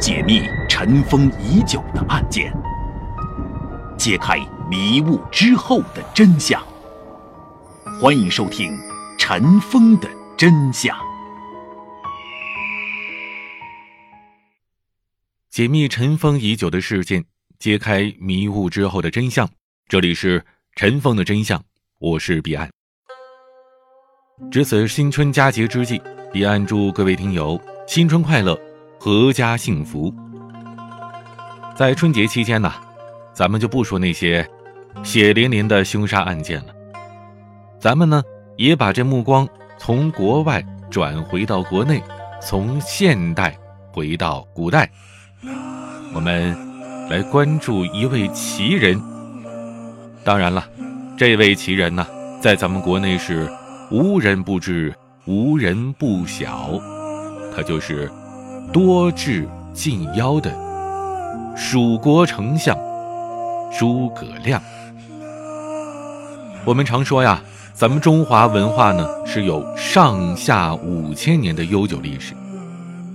解密尘封已久的案件，揭开迷雾之后的真相。欢迎收听《尘封的真相》，解密尘封已久的事件，揭开迷雾之后的真相。这里是《尘封的真相》，我是彼岸。值此新春佳节之际，彼岸祝各位听友新春快乐，阖家幸福。在春节期间呢，咱们就不说那些血淋淋的凶杀案件了，咱们呢也把这目光从国外转回到国内，从现代回到古代，我们来关注一位奇人。当然了，这位奇人呢，在咱们国内是。无人不知，无人不晓，他就是多智近妖的蜀国丞相诸葛亮。我们常说呀，咱们中华文化呢是有上下五千年的悠久历史。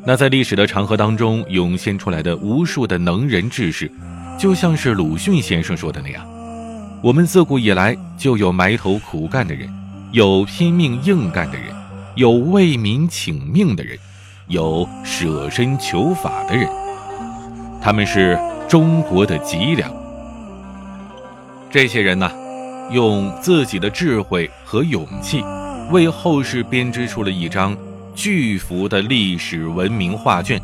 那在历史的长河当中涌现出来的无数的能人志士，就像是鲁迅先生说的那样，我们自古以来就有埋头苦干的人。有拼命硬干的人，有为民请命的人，有舍身求法的人，他们是中国的脊梁。这些人呢，用自己的智慧和勇气，为后世编织出了一张巨幅的历史文明画卷。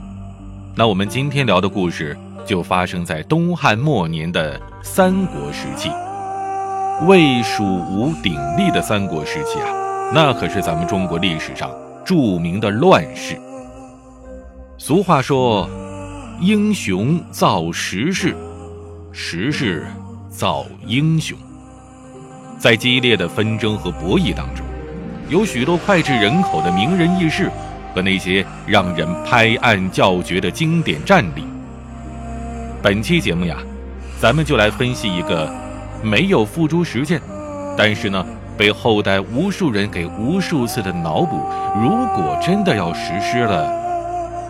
那我们今天聊的故事，就发生在东汉末年的三国时期。魏蜀吴鼎立的三国时期啊，那可是咱们中国历史上著名的乱世。俗话说：“英雄造时势，时势造英雄。”在激烈的纷争和博弈当中，有许多脍炙人口的名人轶事和那些让人拍案叫绝的经典战例。本期节目呀，咱们就来分析一个。没有付诸实践，但是呢，被后代无数人给无数次的脑补。如果真的要实施了，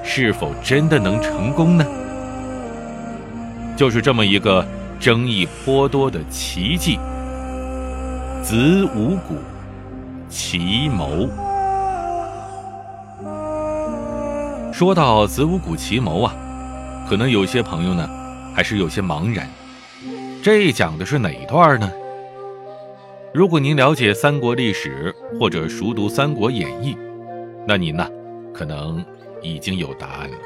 是否真的能成功呢？就是这么一个争议颇多的奇迹——子午谷奇谋。说到子午谷奇谋啊，可能有些朋友呢，还是有些茫然。这讲的是哪一段呢？如果您了解三国历史或者熟读《三国演义》，那您呢，可能已经有答案了。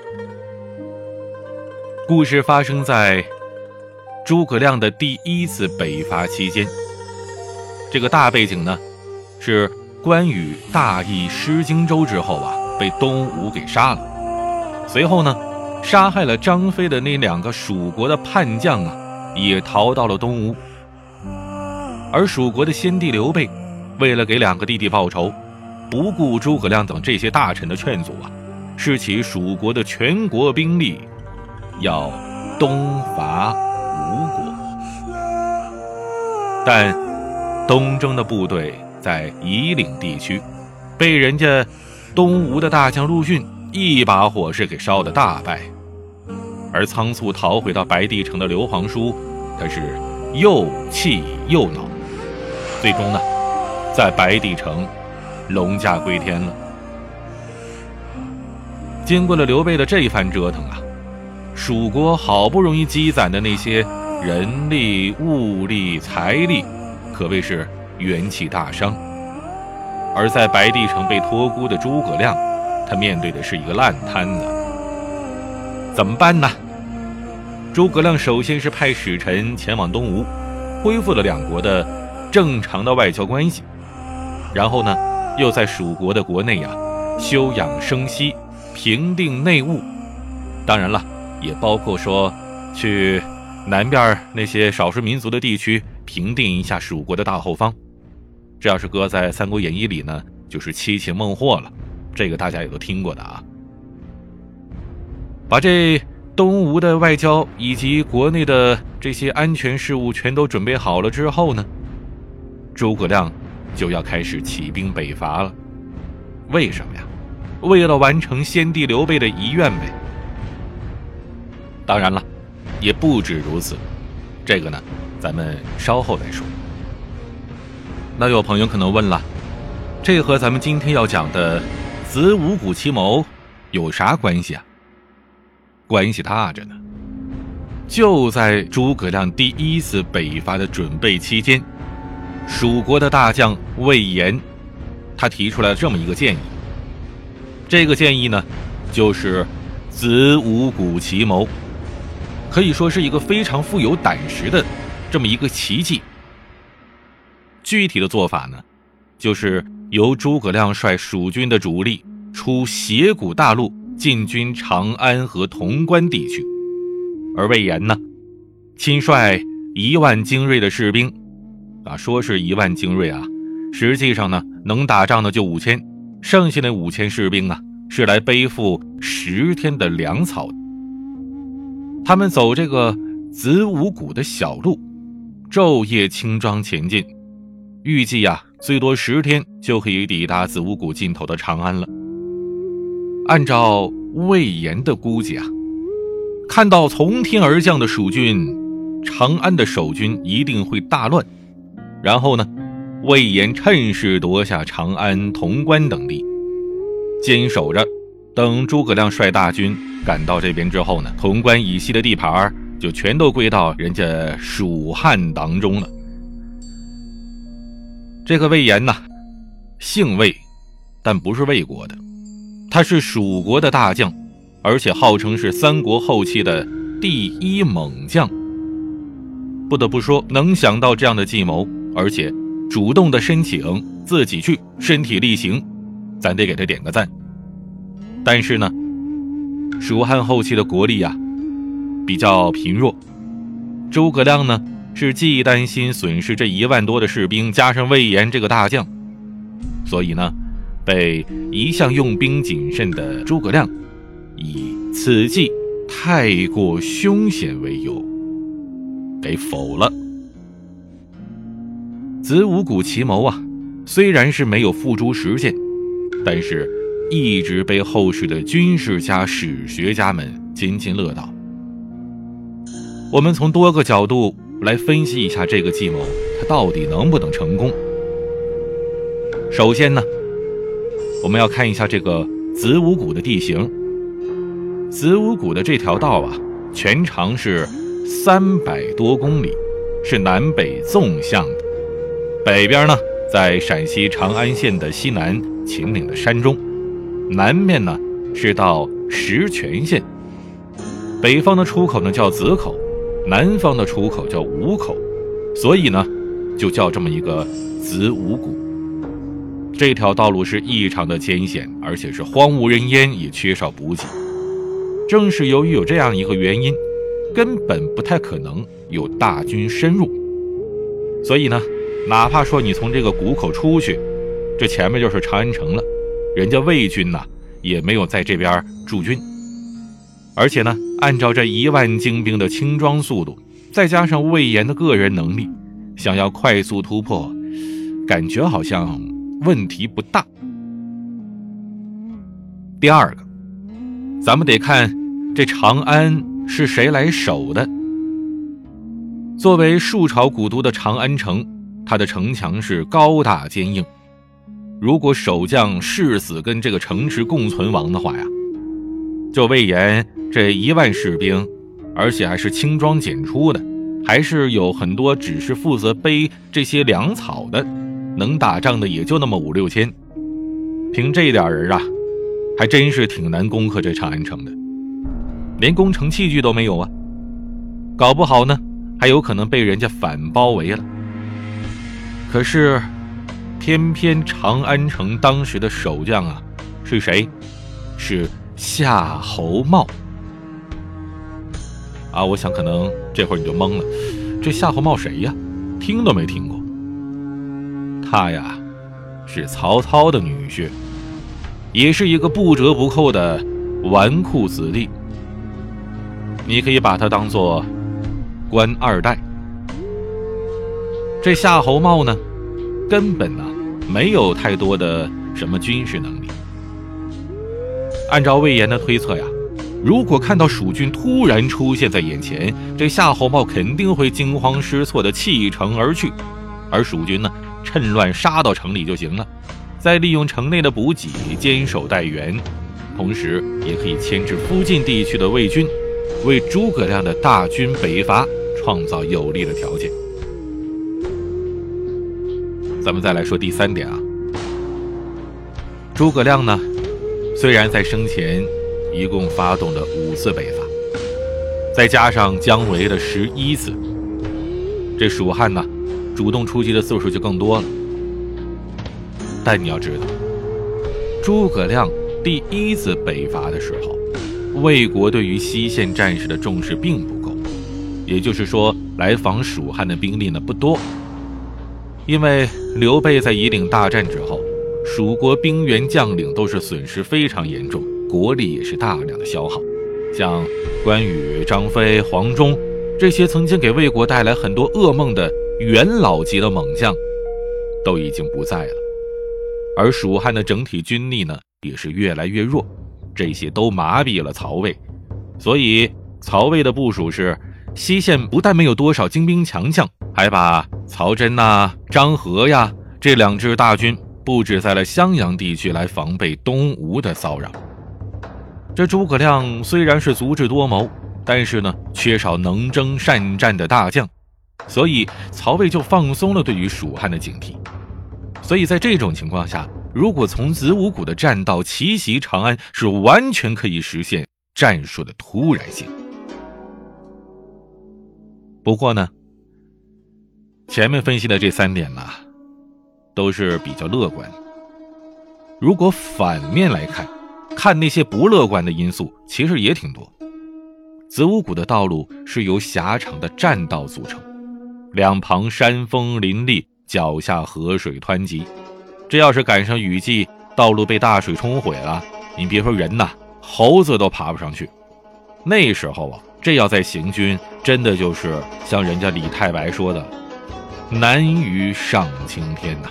故事发生在诸葛亮的第一次北伐期间。这个大背景呢，是关羽大意失荆州之后啊，被东吴给杀了。随后呢，杀害了张飞的那两个蜀国的叛将啊。也逃到了东吴，而蜀国的先帝刘备，为了给两个弟弟报仇，不顾诸葛亮等这些大臣的劝阻啊，是起蜀国的全国兵力，要东伐吴国。但东征的部队在夷陵地区，被人家东吴的大将陆逊一把火势给烧得大败。而仓促逃回到白帝城的刘皇叔，他是又气又恼，最终呢，在白帝城龙驾归天了。经过了刘备的这一番折腾啊，蜀国好不容易积攒的那些人力、物力、财力，可谓是元气大伤。而在白帝城被托孤的诸葛亮，他面对的是一个烂摊子，怎么办呢？诸葛亮首先是派使臣前往东吴，恢复了两国的正常的外交关系，然后呢，又在蜀国的国内呀休养生息，平定内务。当然了，也包括说去南边那些少数民族的地区平定一下蜀国的大后方。这要是搁在《三国演义》里呢，就是七擒孟获了。这个大家也都听过的啊。把这。东吴的外交以及国内的这些安全事务全都准备好了之后呢，诸葛亮就要开始起兵北伐了。为什么？为了完成先帝刘备的遗愿呗。当然了，也不止如此，这个呢，咱们稍后再说。那有朋友可能问了，这和咱们今天要讲的子午谷奇谋有啥关系啊？关系大着呢。就在诸葛亮第一次北伐的准备期间，蜀国的大将魏延，他提出了这么一个建议。这个建议呢，就是子午谷奇谋，可以说是一个非常富有胆识的这么一个奇迹。具体的做法呢，就是由诸葛亮率蜀军的主力出斜谷大路，进军长安和潼关地区。而魏延呢，亲率一万精锐的士兵，啊，说是一万精锐啊，实际上呢，能打仗的就五千，剩下那五千士兵啊，是来背负十天的粮草。他们走这个子午谷的小路，昼夜轻装前进，预计呀，最多十天就可以抵达子午谷尽头的长安了。按照魏延的估计啊。看到从天而降的蜀军，长安的守军一定会大乱。然后呢，魏延趁势夺下长安、潼关等地，坚守着。等诸葛亮率大军赶到这边之后呢，潼关以西的地盘就全都归到人家蜀汉当中了。这个魏延呐，姓魏，但不是魏国的，他是蜀国的大将。而且号称是三国后期的第一猛将。不得不说，能想到这样的计谋，而且主动的申请自己去身体力行，咱得给他点个赞。但是呢，蜀汉后期的国力呀比较贫弱，诸葛亮呢是既担心损失这一万多的士兵，加上魏延这个大将，所以呢，被一向用兵谨慎的诸葛亮。以此计太过凶险为由，给否了。子午谷奇谋啊，虽然是没有付诸实践，但是一直被后世的军事家、史学家们津津乐道。我们从多个角度来分析一下这个计谋，它到底能不能成功？首先呢，我们要看一下这个子午谷的地形。子午谷的这条道啊，全长是三百多公里，是南北纵向的。北边呢，在陕西长安县的西南秦岭的山中，南面呢是到石泉县。北方的出口呢叫子口，南方的出口叫午口，所以呢，就叫这么一个子午谷。这条道路是异常的艰险，而且是荒无人烟，也缺少补给。正是由于有这样一个原因，根本不太可能有大军深入。所以呢，哪怕说你从这个谷口出去，这前面就是长安城了，人家魏军呐也没有在这边驻军。而且呢，按照这一万精兵的轻装速度，再加上魏延的个人能力，想要快速突破，感觉好像问题不大。第二个。咱们得看这长安是谁来守的。作为数朝古都的长安城，它的城墙是高大坚硬。如果守将誓死跟这个城池共存亡的话呀，就魏延这一万士兵，而且还是轻装简出的，还是有很多只是负责背这些粮草的，能打仗的也就那么五六千。凭这点人啊。还真是挺难攻克这长安城的，连攻城器具都没有啊！搞不好呢，还有可能被人家反包围了。可是，偏偏长安城当时的守将啊，是谁？是夏侯茂。啊，我想可能这会儿你就懵了，这夏侯茂谁呀？听都没听过。他呀，是曹操的女婿。也是一个不折不扣的纨绔子弟，你可以把他当做官二代。这夏侯茂呢，根本呢没有太多的什么军事能力。按照魏延的推测呀，如果看到蜀军突然出现在眼前，这夏侯茂肯定会惊慌失措的弃城而去，而蜀军呢，趁乱杀到城里就行了，再利用城内的补给坚守待援，同时也可以牵制附近地区的魏军，为诸葛亮的大军北伐创造有利的条件。咱们再来说第三点啊，诸葛亮呢，虽然在生前。一共发动了五次北伐，再加上姜维的十一次，这蜀汉呢，主动出击的次数就更多了。但你要知道，诸葛亮第一次北伐的时候，魏国对于西线战士的重视并不够，也就是说，来访蜀汉的兵力呢不多。因为刘备在夷陵大战之后，蜀国兵员将领都是损失非常严重。国力也是大量的消耗，像关羽、张飞、黄忠这些曾经给魏国带来很多噩梦的元老级的猛将，都已经不在了。而蜀汉的整体军力呢，也是越来越弱，这些都麻痹了曹魏。所以曹魏的部署是：西线不但没有多少精兵强将，还把曹真呐、张合呀这两支大军布置在了襄阳地区，来防备东吴的骚扰。这诸葛亮虽然是足智多谋，但是呢，缺少能征善战的大将，所以曹魏就放松了对于蜀汉的警惕。所以在这种情况下，如果从子午谷的栈道奇袭长安，是完全可以实现战术的突然性。不过呢，前面分析的这三点呢，都是比较乐观。如果反面来看，看那些不乐观的因素，其实也挺多。子午谷的道路是由狭长的栈道组成，两旁山峰林立，脚下河水湍急。这要是赶上雨季，道路被大水冲毁了，你别说人呐，猴子都爬不上去。那时候啊，这要再行军，真的就是像人家李太白说的“难于上青天”呐。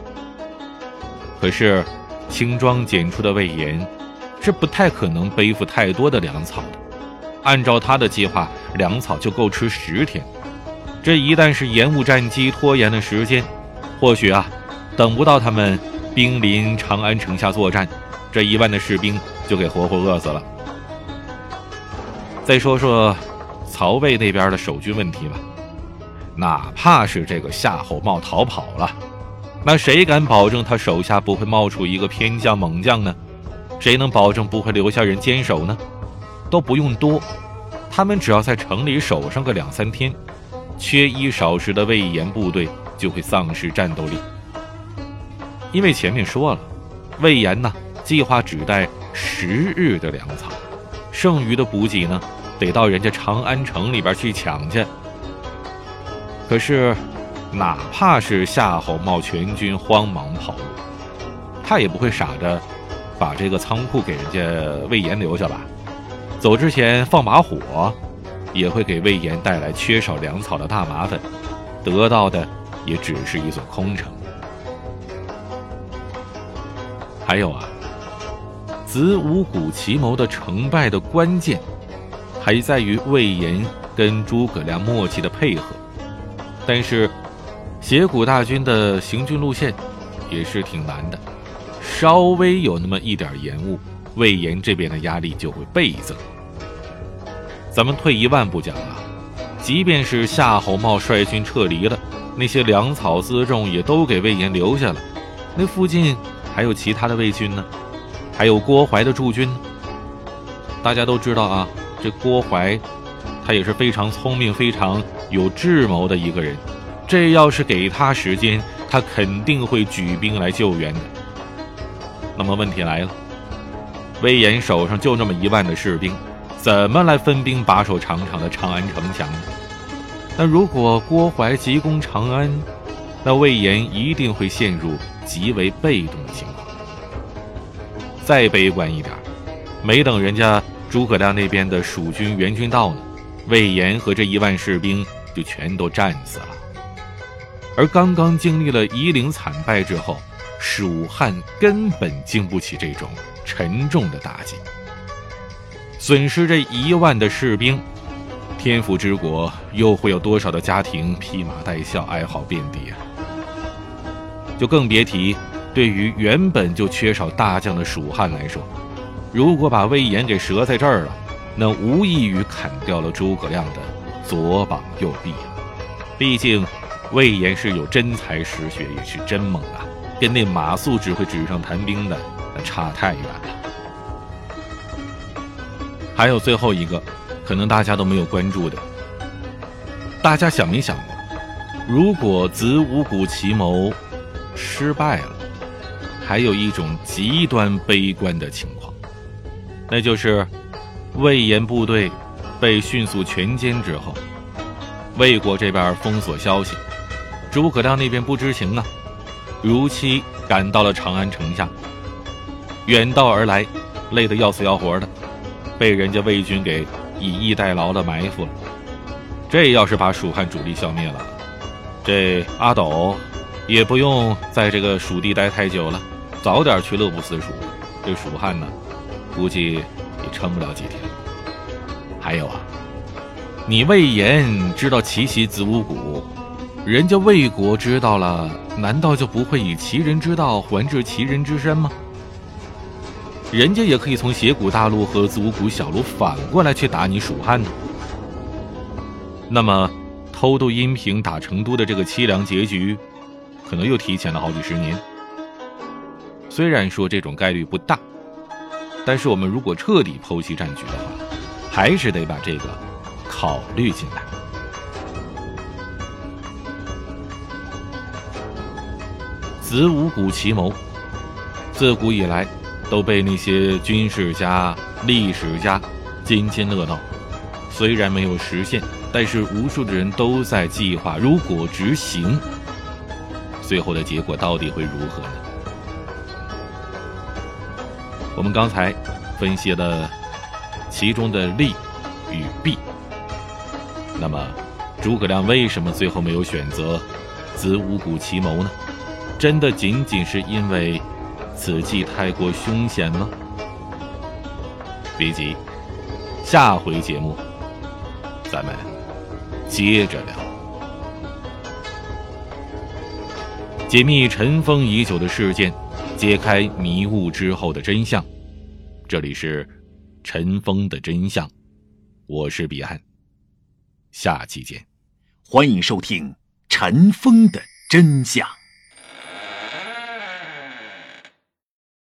可是，轻装简出的魏延。是不太可能背负太多的粮草的。按照他的计划，粮草就够吃十天。这一旦是延误战机，拖延了时间，或许啊，等不到他们兵临长安城下作战，这一万的士兵就给活活饿死了。再说说曹魏那边的守军问题吧。哪怕是这个夏侯茂逃跑了，那谁敢保证他手下不会冒出一个偏将猛将呢？谁能保证不会留下人坚守呢？都不用多，他们只要在城里守上个两三天，缺衣少食的魏延部队就会丧失战斗力。因为前面说了，魏延呢计划只带十日的粮草，剩余的补给呢得到人家长安城里边去抢去。可是，哪怕是夏侯茂全军慌忙跑路，他也不会傻着。把这个仓库给人家魏延留下吧，走之前放把火，也会给魏延带来缺少粮草的大麻烦，得到的也只是一座空城。还有啊，子午谷奇谋的成败的关键，还在于魏延跟诸葛亮默契的配合。但是，斜谷大军的行军路线也是挺难的。稍微有那么一点延误，魏延这边的压力就会倍增。咱们退一万步讲啊，即便是夏侯茂率军撤离了，那些粮草辎重也都给魏延留下了，那附近还有其他的魏军呢，还有郭淮的驻军。大家都知道啊，这郭淮，他也是非常聪明、非常有智谋的一个人。这要是给他时间，他肯定会举兵来救援的。那么问题来了，魏延手上就那么一万的士兵，怎么来分兵把守长长的长安城墙呢？那如果郭淮急攻长安，那魏延一定会陷入极为被动的情况。再悲观一点，没等人家诸葛亮那边的蜀军援军到呢，魏延和这一万士兵就全都战死了。而刚刚经历了夷陵惨败之后。蜀汉根本经不起这种沉重的打击，损失这一万的士兵，天府之国又会有多少的家庭披麻戴孝、哀嚎遍地啊？就更别提对于原本就缺少大将的蜀汉来说，如果把魏延给折在这儿了，那无异于砍掉了诸葛亮的左膀右臂啊！毕竟魏延是有真才实学，也是真猛啊，跟那马谡只会纸上谈兵的那差太远了。还有最后一个，可能大家都没有关注的。大家想没想过，如果子午谷奇谋失败了，还有一种极端悲观的情况，那就是魏延部队被迅速全歼之后，魏国这边封锁消息，诸葛亮那边不知情啊，如期赶到了长安城下，远道而来，累得要死要活的。被人家魏军给以逸待劳的埋伏了，这要是把蜀汉主力消灭了，这阿斗也不用在这个蜀地待太久了，早点去乐不思蜀。这蜀汉呢，估计也撑不了几天。还有啊，你魏延知道奇袭子午谷，人家魏国知道了，难道就不会以其人之道还治其人之身吗？人家也可以从斜谷大路和子午谷小路反过来去打你蜀汉呢。那么，偷渡阴平打成都的这个凄凉结局，可能又提前了好几十年。虽然说这种概率不大，但是我们如果彻底剖析战局的话，还是得把这个考虑进来。子午谷奇谋，自古以来。都被那些军事家、历史家津津乐道。虽然没有实现，但是无数的人都在计划：如果执行，最后的结果到底会如何呢？我们刚才分析了其中的利与弊。那么，诸葛亮为什么最后没有选择子午谷奇谋呢？真的仅仅是因为？此计太过凶险吗？别急，下回节目咱们接着聊，解密尘封已久的事件，揭开迷雾之后的真相。这里是尘封的真相，我是彼岸，下期见，欢迎收听尘封的真相。